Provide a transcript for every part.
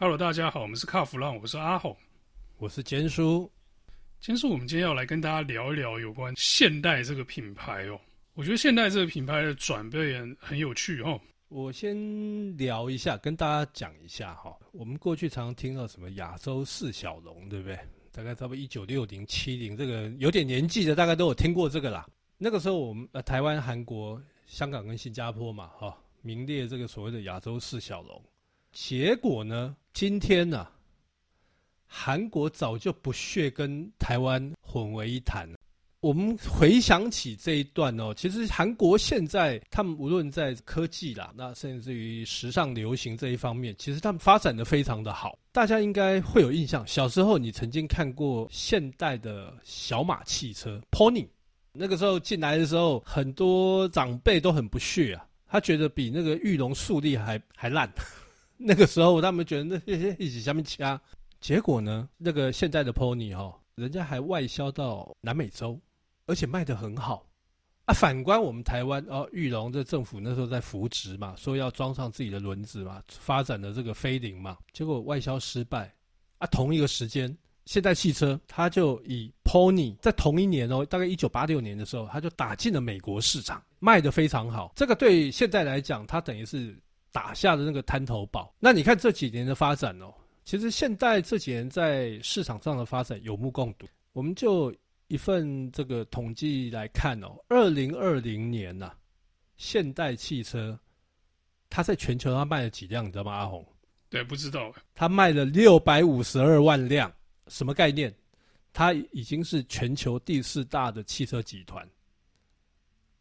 Hello，大家好，我们是卡弗浪，我是阿红，我是坚叔。坚叔，我们今天要来跟大家聊一聊有关现代这个品牌哦。我觉得现代这个品牌的转变很有趣哦。我先聊一下，跟大家讲一下哈。我们过去常常听到什么亚洲四小龙，对不对？大概差不多一九六零、七零，这个有点年纪的，大概都有听过这个啦。那个时候我们呃，台湾、韩国、香港跟新加坡嘛，哈，名列这个所谓的亚洲四小龙。结果呢？今天呢、啊，韩国早就不屑跟台湾混为一谈。我们回想起这一段哦，其实韩国现在他们无论在科技啦，那甚至于时尚流行这一方面，其实他们发展得非常的好。大家应该会有印象，小时候你曾经看过现代的小马汽车 Pony，那个时候进来的时候，很多长辈都很不屑啊，他觉得比那个玉龙速利还还烂。那个时候，他们觉得那些一起下面掐，结果呢，那个现在的 Pony 哦，人家还外销到南美洲，而且卖得很好啊。反观我们台湾哦，玉龙这政府那时候在扶植嘛，说要装上自己的轮子嘛，发展的这个飞凌嘛，结果外销失败啊。同一个时间，现代汽车它就以 Pony 在同一年哦，大概一九八六年的时候，它就打进了美国市场，卖得非常好。这个对现在来讲，它等于是。打下的那个滩头堡。那你看这几年的发展哦，其实现代这几年在市场上的发展有目共睹。我们就一份这个统计来看哦，二零二零年呐、啊，现代汽车它在全球它卖了几辆？你知道吗？阿红？对，不知道。它卖了六百五十二万辆，什么概念？它已经是全球第四大的汽车集团。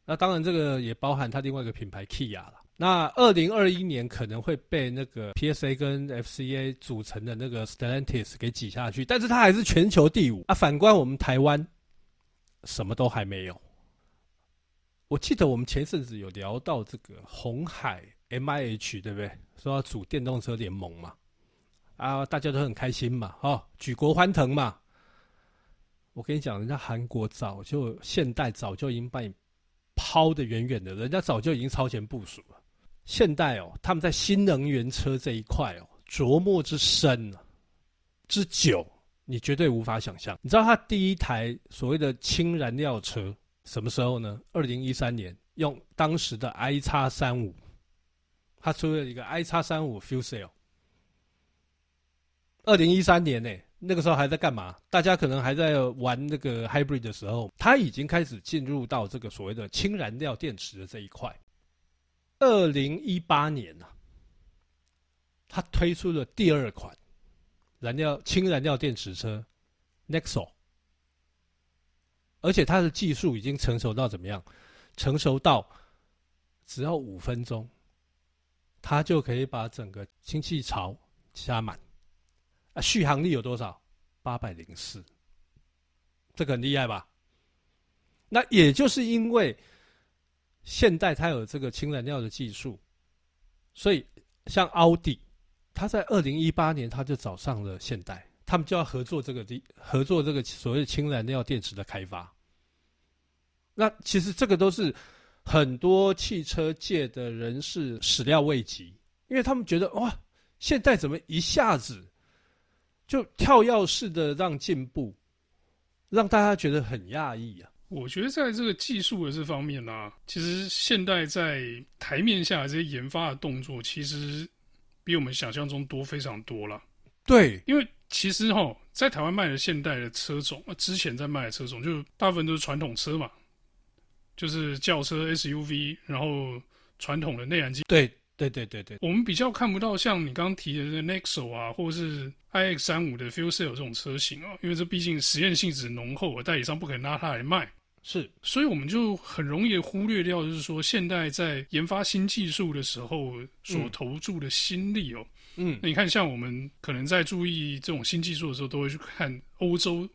那当然，这个也包含它另外一个品牌 Kia 了。那二零二一年可能会被那个 PSA 跟 FCA 组成的那个 Stellantis 给挤下去，但是它还是全球第五啊。反观我们台湾，什么都还没有。我记得我们前阵子有聊到这个红海 MIH，对不对？说要组电动车联盟嘛，啊，大家都很开心嘛，哦，举国欢腾嘛。我跟你讲，人家韩国早就现代早就已经把你抛得远远的，人家早就已经超前部署了。现代哦，他们在新能源车这一块哦，琢磨之深啊，之久，你绝对无法想象。你知道他第一台所谓的氢燃料车什么时候呢？二零一三年，用当时的 i 叉三五，他出了一个 i 叉三五 fuel cell。二零一三年呢，那个时候还在干嘛？大家可能还在玩那个 hybrid 的时候，他已经开始进入到这个所谓的氢燃料电池的这一块。二零一八年呐、啊，他推出了第二款燃料氢燃料电池车 Nexo，而且它的技术已经成熟到怎么样？成熟到只要五分钟，它就可以把整个氢气槽加满。啊，续航力有多少？八百零四，这个很厉害吧？那也就是因为。现代它有这个氢燃料的技术，所以像奥迪，它在二零一八年它就找上了现代，他们就要合作这个的合作这个所谓氢燃料电池的开发。那其实这个都是很多汽车界的人士始料未及，因为他们觉得哇，现代怎么一下子就跳跃式的让进步，让大家觉得很讶异啊。我觉得在这个技术的这方面呢、啊，其实现代在台面下的这些研发的动作，其实比我们想象中多非常多了。对，因为其实哈，在台湾卖的现代的车种，之前在卖的车种，就大部分都是传统车嘛，就是轿车、SUV，然后传统的内燃机。对，对，对，对，对。我们比较看不到像你刚刚提的这个 Nexo 啊，或者是 iX 三五的 Fuel Cell 这种车型啊，因为这毕竟实验性质浓厚，代理商不可能拿它来卖。是，所以我们就很容易忽略掉，就是说，现代在研发新技术的时候所投注的心力哦。嗯，那你看，像我们可能在注意这种新技术的时候，都会去看欧洲，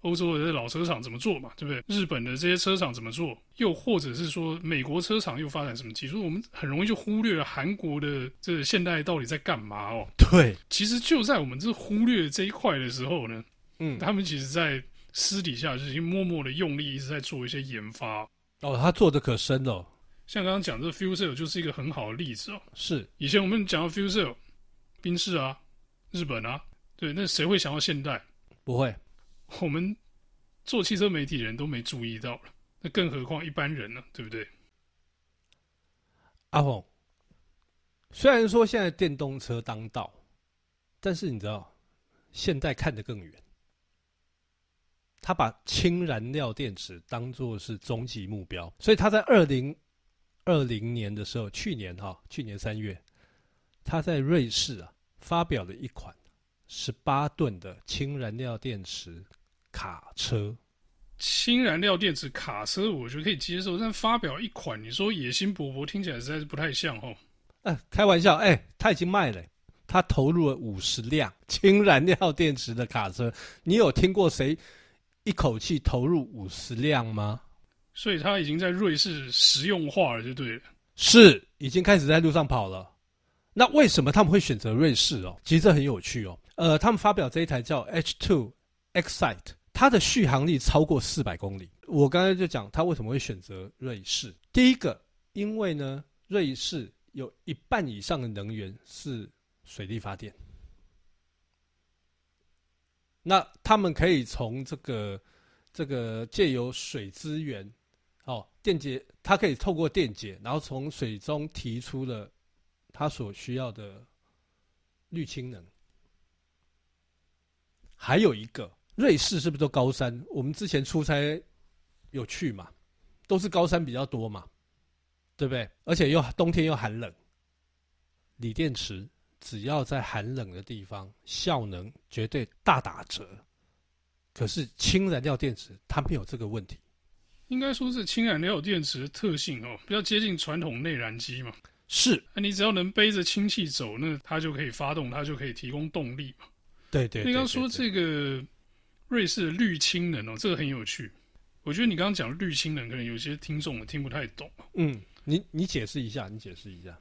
欧洲的这老车厂怎么做嘛，对不对？日本的这些车厂怎么做？又或者是说，美国车厂又发展什么技术？我们很容易就忽略了韩国的这个现代到底在干嘛哦。对，其实就在我们这忽略这一块的时候呢，嗯，他们其实在。私底下就已经默默的用力一直在做一些研发哦，他做的可深了。像刚刚讲这个 fuel cell 就是一个很好的例子哦。是，以前我们讲到 fuel cell，宾士啊，日本啊，对，那谁会想到现代？不会，我们做汽车媒体人都没注意到了，那更何况一般人呢？对不对？阿鹏，虽然说现在电动车当道，但是你知道，现代看得更远。他把氢燃料电池当做是终极目标，所以他在二零二零年的时候，去年哈，去年三月，他在瑞士啊发表了一款十八吨的氢燃料电池卡车。氢燃料电池卡车，我觉得可以接受，但发表一款，你说野心勃勃，听起来实在是不太像哦。哎、呃，开玩笑，哎、欸，他已经卖了，他投入了五十辆氢燃料电池的卡车，你有听过谁？一口气投入五十辆吗？所以他已经在瑞士实用化了，就对了。是，已经开始在路上跑了。那为什么他们会选择瑞士哦？其实这很有趣哦。呃，他们发表这一台叫 H2 Excite，它的续航力超过四百公里。我刚才就讲他为什么会选择瑞士。第一个，因为呢，瑞士有一半以上的能源是水力发电。那他们可以从这个这个借由水资源，哦，电解，它可以透过电解，然后从水中提出了它所需要的绿氢能。还有一个，瑞士是不是都高山？我们之前出差有去嘛，都是高山比较多嘛，对不对？而且又冬天又寒冷，锂电池。只要在寒冷的地方，效能绝对大打折。可是氢燃料电池它没有这个问题。应该说是氢燃料电池的特性哦，比较接近传统内燃机嘛。是，那你只要能背着氢气走，那它就可以发动，它就可以提供动力嘛。对对，对，对，对。你刚刚说这个瑞士的绿氢能哦，这个很有趣。我觉得你刚刚讲绿氢能，可能有些听众听不太懂。嗯，你你解释一下，你解释一下。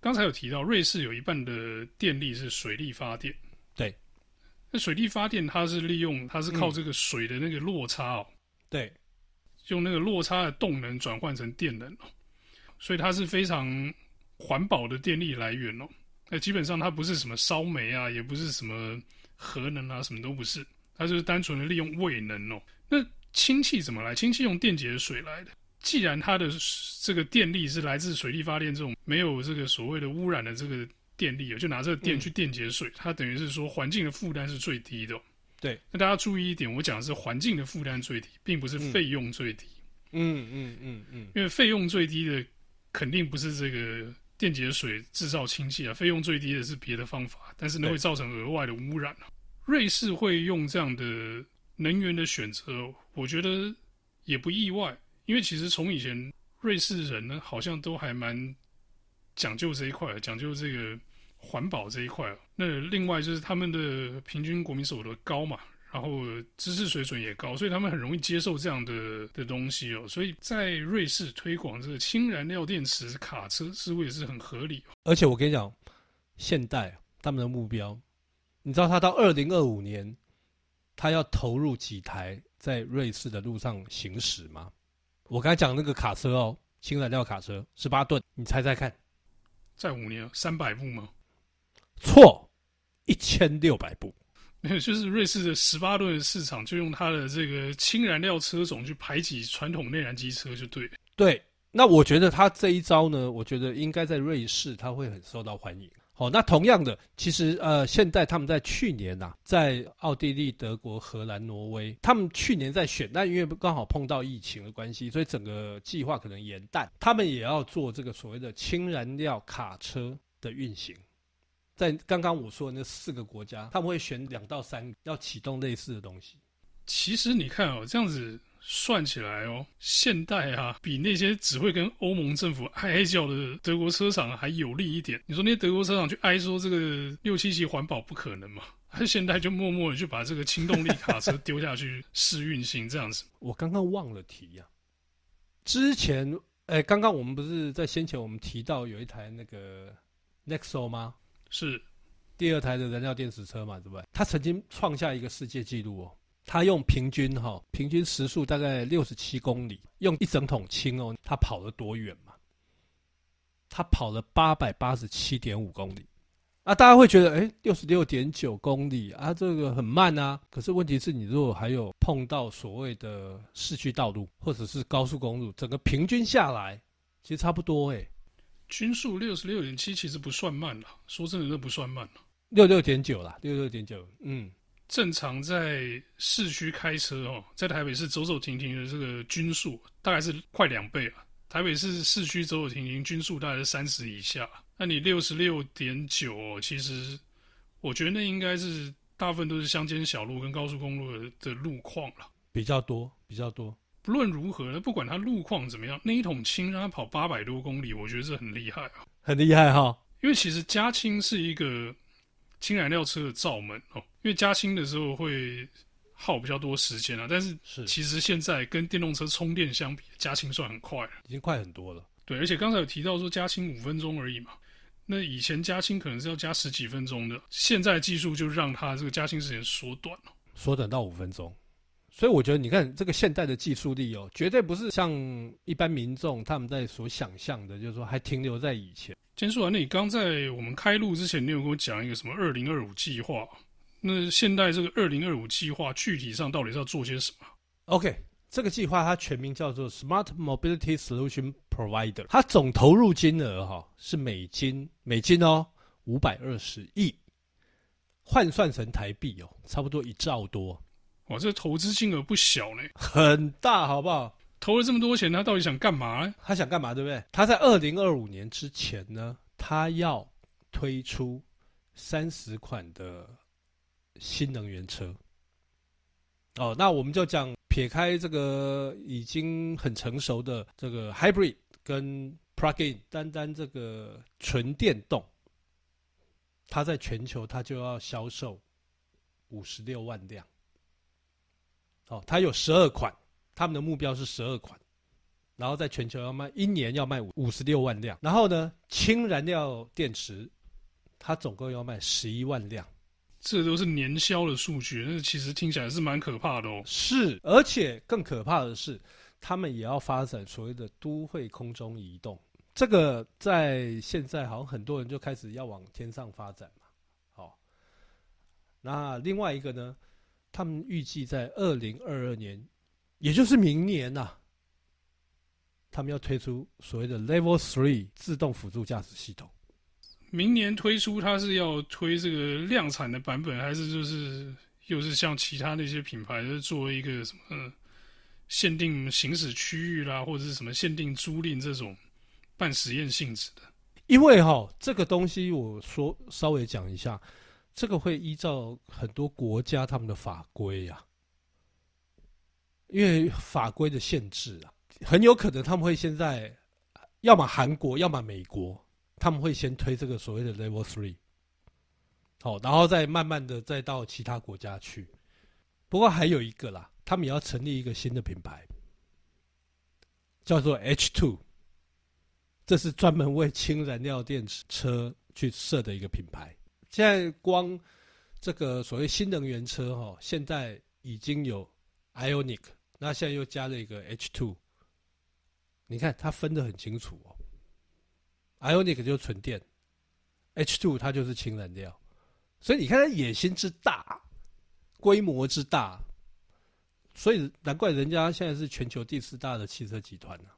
刚才有提到，瑞士有一半的电力是水力发电。对，那水力发电它是利用，它是靠这个水的那个落差哦。对，用那个落差的动能转换成电能哦，所以它是非常环保的电力来源哦。那基本上它不是什么烧煤啊，也不是什么核能啊，什么都不是，它就是单纯的利用位能哦。那氢气怎么来？氢气用电解水来的。既然它的这个电力是来自水力发电这种没有这个所谓的污染的这个电力，就拿这个电去电解水，嗯、它等于是说环境的负担是最低的。对，那大家注意一点，我讲的是环境的负担最低，并不是费用最低。嗯嗯嗯嗯，因为费用最低的肯定不是这个电解水制造氢气啊，费用最低的是别的方法，但是呢会造成额外的污染。瑞士会用这样的能源的选择，我觉得也不意外。因为其实从以前瑞士人呢，好像都还蛮讲究这一块，讲究这个环保这一块。那另外就是他们的平均国民所得高嘛，然后知识水准也高，所以他们很容易接受这样的的东西哦。所以在瑞士推广这个氢燃料电池卡车，似乎也是很合理。而且我跟你讲，现代他们的目标，你知道他到二零二五年，他要投入几台在瑞士的路上行驶吗？我刚才讲那个卡车哦，氢燃料卡车十八吨，你猜猜看，在五年三百部吗？错，一千六百部。没有，就是瑞士的十八吨的市场，就用它的这个氢燃料车种去排挤传统内燃机车，就对。对，那我觉得他这一招呢，我觉得应该在瑞士他会很受到欢迎。哦，那同样的，其实呃，现在他们在去年呐、啊，在奥地利、德国、荷兰、挪威，他们去年在选，但因为刚好碰到疫情的关系，所以整个计划可能延宕。他们也要做这个所谓的氢燃料卡车的运行，在刚刚我说的那四个国家，他们会选两到三要启动类似的东西。其实你看哦，这样子。算起来哦，现代啊，比那些只会跟欧盟政府哀哀叫的德国车厂还有利一点。你说那些德国车厂去哀说这个六七级环保不可能嘛？他现代就默默的就把这个氢动力卡车丢下去试运行这样子？我刚刚忘了提呀、啊，之前哎，刚刚我们不是在先前我们提到有一台那个 Nexo 吗？是第二台的燃料电池车嘛，对不对？它曾经创下一个世界纪录哦。他用平均哈，平均时速大概六十七公里，用一整桶氢哦，他跑了多远嘛？他跑了八百八十七点五公里，啊，大家会觉得，哎，六十六点九公里啊，这个很慢啊。可是问题是你如果还有碰到所谓的市区道路或者是高速公路，整个平均下来其实差不多哎。均速六十六点七其实不算慢了，说真的，那不算慢了。六六点九啦，六六点九，嗯，正常在市区开车哦，在台北市走走停停的这个均速大概是快两倍啊。台北市市区走走停停均速大概是三十以下。那你六十六点九哦，其实我觉得那应该是大部分都是乡间小路跟高速公路的的路况了，比较多，比较多。不论如何呢，不管它路况怎么样，那一桶氢让它跑八百多公里，我觉得这很厉害啊，很厉害哈。因为其实加氢是一个氢燃料车的罩门哦，因为加氢的时候会耗比较多时间啊，但是其实现在跟电动车充电相比，加氢算很快了，已经快很多了。对，而且刚才有提到说加氢五分钟而已嘛。那以前加氢可能是要加十几分钟的，现在技术就让它这个加氢时间缩短了，缩短到五分钟。所以我觉得，你看这个现代的技术力哦，绝对不是像一般民众他们在所想象的，就是说还停留在以前。先说完，那你刚在我们开录之前，你有跟我讲一个什么二零二五计划？那现代这个二零二五计划具体上到底是要做些什么？OK。这个计划它全名叫做 Smart Mobility Solution Provider，它总投入金额哈是美金美金哦五百二十亿，换算成台币哦差不多一兆多，哇，这投资金额不小呢，很大好不好？投了这么多钱，他到底想干嘛呢？他想干嘛，对不对？他在二零二五年之前呢，他要推出三十款的新能源车。哦，那我们就讲。撇开这个已经很成熟的这个 hybrid 跟 plug-in，单单这个纯电动，它在全球它就要销售五十六万辆。哦，它有十二款，他们的目标是十二款，然后在全球要卖一年要卖五五十六万辆。然后呢，氢燃料电池，它总共要卖十一万辆。这都是年销的数据，那其实听起来是蛮可怕的哦。是，而且更可怕的是，他们也要发展所谓的都会空中移动。这个在现在好像很多人就开始要往天上发展嘛。好，那另外一个呢，他们预计在二零二二年，也就是明年呐、他们要推出所谓的 Level Three 自动辅助驾驶系统。明年推出，它是要推这个量产的版本，还是就是又是像其他那些品牌，就是作为一个什么限定行驶区域啦，或者是什么限定租赁这种半实验性质的？因为哈，这个东西我说稍微讲一下，这个会依照很多国家他们的法规呀，因为法规的限制啊，很有可能他们会现在要么韩国，要么美国。他们会先推这个所谓的 Level Three，好，然后再慢慢的再到其他国家去。不过还有一个啦，他们也要成立一个新的品牌，叫做 H Two，这是专门为氢燃料电池车去设的一个品牌。现在光这个所谓新能源车哈，现在已经有 Ionic，那现在又加了一个 H Two，你看它分得很清楚哦。Ioniq 就是纯电，H2 它就是氢燃料，所以你看它野心之大，规模之大，所以难怪人家现在是全球第四大的汽车集团呢、啊。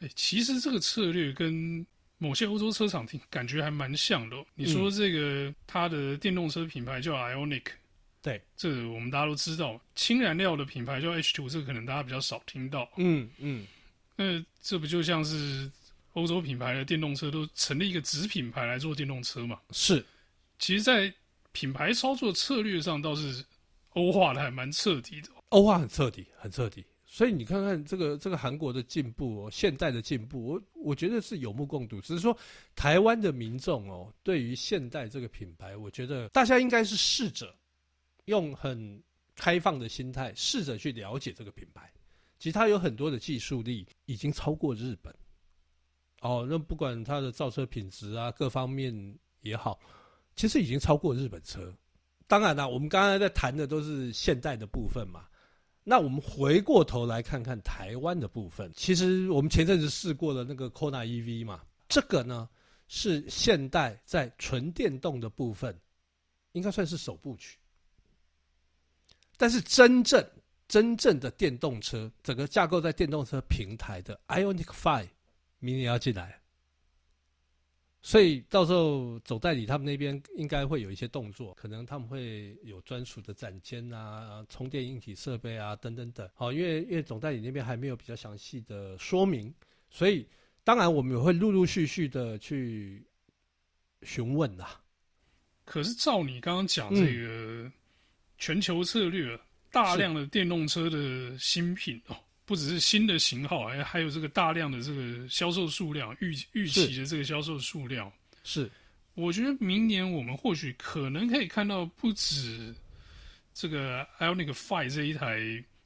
哎、欸，其实这个策略跟某些欧洲车厂听感觉还蛮像的、哦。你说这个它的电动车品牌叫 Ionic，对，这个我们大家都知道。氢燃料的品牌叫 H2，这个可能大家比较少听到。嗯嗯，那这不就像是？欧洲品牌的电动车都成立一个子品牌来做电动车嘛？是，其实，在品牌操作策略上倒是欧化的还蛮彻底的。欧化很彻底，很彻底。所以你看看这个这个韩国的进步哦，现代的进步，我我觉得是有目共睹。只是说，台湾的民众哦，对于现代这个品牌，我觉得大家应该是试着用很开放的心态，试着去了解这个品牌。其实它有很多的技术力，已经超过日本。哦，那不管它的造车品质啊，各方面也好，其实已经超过日本车。当然啦，我们刚才在谈的都是现代的部分嘛。那我们回过头来看看台湾的部分，其实我们前阵子试过了那个 Kona EV 嘛，这个呢是现代在纯电动的部分，应该算是首部曲。但是真正真正的电动车，整个架构在电动车平台的 Ioniq 5，明年要进来。所以到时候总代理他们那边应该会有一些动作，可能他们会有专属的展间啊、充电硬体设备啊等等等。好，因为因为总代理那边还没有比较详细的说明，所以当然我们也会陆陆续续的去询问啦。可是照你刚刚讲这个全球策略，嗯、大量的电动车的新品哦。不只是新的型号，还还有这个大量的这个销售数量，预预期的这个销售数量是。我觉得明年我们或许可能可以看到不止这个 Ionic Five 这一台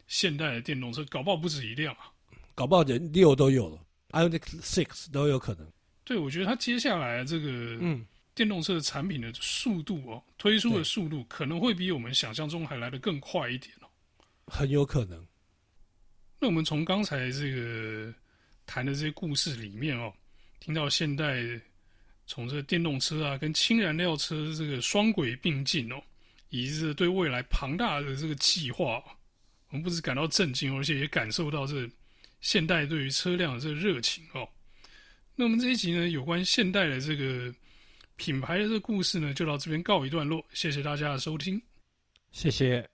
现代的电动车，搞不好不止一辆啊，搞不好连六都有了，Ionic Six 都有可能。对，我觉得它接下来这个嗯电动车的产品的速度哦，推出的速度可能会比我们想象中还来得更快一点哦，很有可能。那我们从刚才这个谈的这些故事里面哦，听到现代从这电动车啊跟氢燃料车这个双轨并进哦，以及是对未来庞大的这个计划，我们不止感到震惊，而且也感受到这现代对于车辆的这个热情哦。那我们这一集呢，有关现代的这个品牌的这个故事呢，就到这边告一段落。谢谢大家的收听，谢谢。